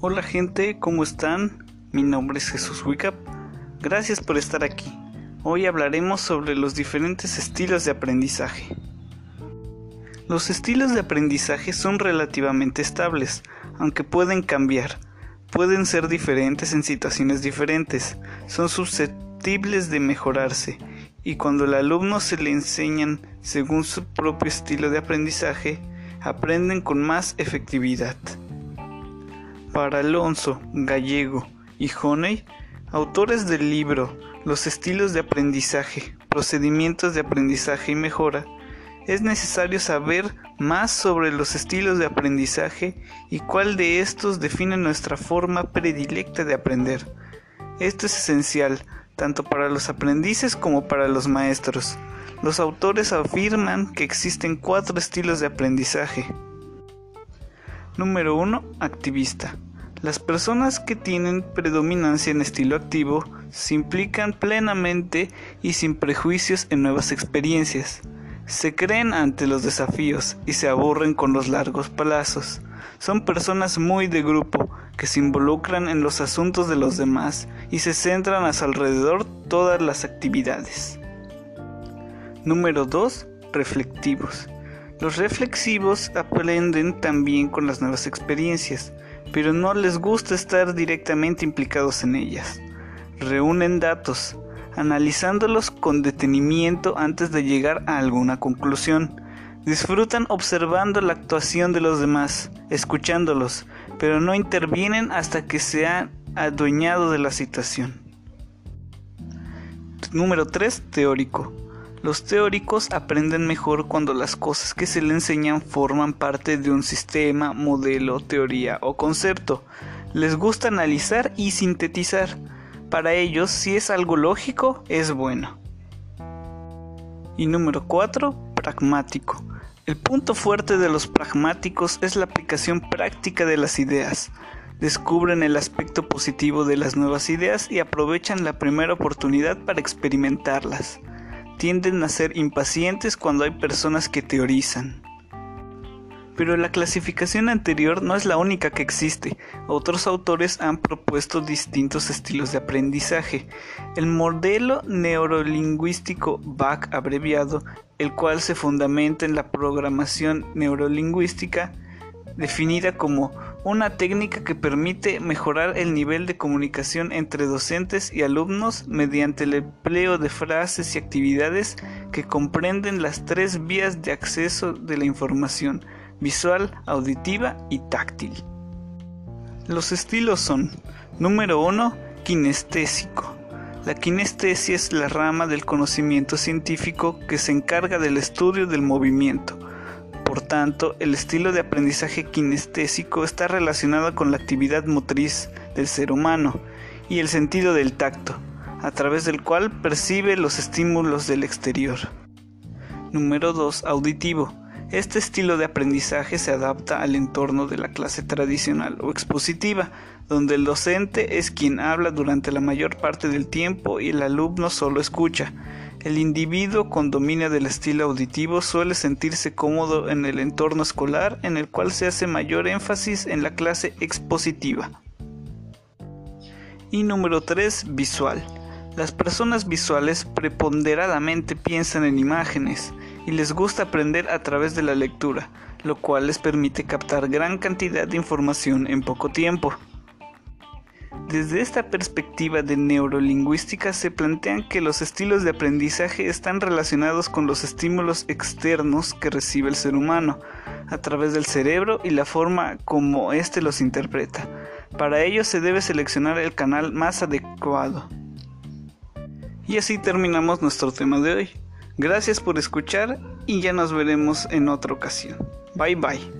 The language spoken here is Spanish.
Hola gente, ¿cómo están? Mi nombre es Jesús Wicap. Gracias por estar aquí. Hoy hablaremos sobre los diferentes estilos de aprendizaje. Los estilos de aprendizaje son relativamente estables, aunque pueden cambiar. Pueden ser diferentes en situaciones diferentes, son susceptibles de mejorarse, y cuando al alumno se le enseñan según su propio estilo de aprendizaje, aprenden con más efectividad. Para Alonso, Gallego y Honey, autores del libro Los estilos de aprendizaje, procedimientos de aprendizaje y mejora, es necesario saber más sobre los estilos de aprendizaje y cuál de estos define nuestra forma predilecta de aprender. Esto es esencial tanto para los aprendices como para los maestros. Los autores afirman que existen cuatro estilos de aprendizaje. Número 1. Activista. Las personas que tienen predominancia en estilo activo se implican plenamente y sin prejuicios en nuevas experiencias. Se creen ante los desafíos y se aburren con los largos plazos. Son personas muy de grupo que se involucran en los asuntos de los demás y se centran a su alrededor todas las actividades. Número 2. Reflectivos. Los reflexivos aprenden también con las nuevas experiencias, pero no les gusta estar directamente implicados en ellas. Reúnen datos, analizándolos con detenimiento antes de llegar a alguna conclusión. Disfrutan observando la actuación de los demás, escuchándolos, pero no intervienen hasta que se han adueñado de la situación. Número 3. Teórico. Los teóricos aprenden mejor cuando las cosas que se le enseñan forman parte de un sistema, modelo, teoría o concepto. Les gusta analizar y sintetizar. Para ellos, si es algo lógico, es bueno. Y número 4. Pragmático. El punto fuerte de los pragmáticos es la aplicación práctica de las ideas. Descubren el aspecto positivo de las nuevas ideas y aprovechan la primera oportunidad para experimentarlas tienden a ser impacientes cuando hay personas que teorizan. Pero la clasificación anterior no es la única que existe. Otros autores han propuesto distintos estilos de aprendizaje. El modelo neurolingüístico BAC abreviado, el cual se fundamenta en la programación neurolingüística, definida como una técnica que permite mejorar el nivel de comunicación entre docentes y alumnos mediante el empleo de frases y actividades que comprenden las tres vías de acceso de la información, visual, auditiva y táctil. Los estilos son, número 1, kinestésico. La kinestesia es la rama del conocimiento científico que se encarga del estudio del movimiento por tanto, el estilo de aprendizaje kinestésico está relacionado con la actividad motriz del ser humano y el sentido del tacto, a través del cual percibe los estímulos del exterior. Número 2. Auditivo. Este estilo de aprendizaje se adapta al entorno de la clase tradicional o expositiva, donde el docente es quien habla durante la mayor parte del tiempo y el alumno solo escucha. El individuo con dominio del estilo auditivo suele sentirse cómodo en el entorno escolar en el cual se hace mayor énfasis en la clase expositiva. Y número 3. Visual. Las personas visuales preponderadamente piensan en imágenes y les gusta aprender a través de la lectura, lo cual les permite captar gran cantidad de información en poco tiempo. Desde esta perspectiva de neurolingüística se plantean que los estilos de aprendizaje están relacionados con los estímulos externos que recibe el ser humano a través del cerebro y la forma como éste los interpreta. Para ello se debe seleccionar el canal más adecuado. Y así terminamos nuestro tema de hoy. Gracias por escuchar y ya nos veremos en otra ocasión. Bye bye.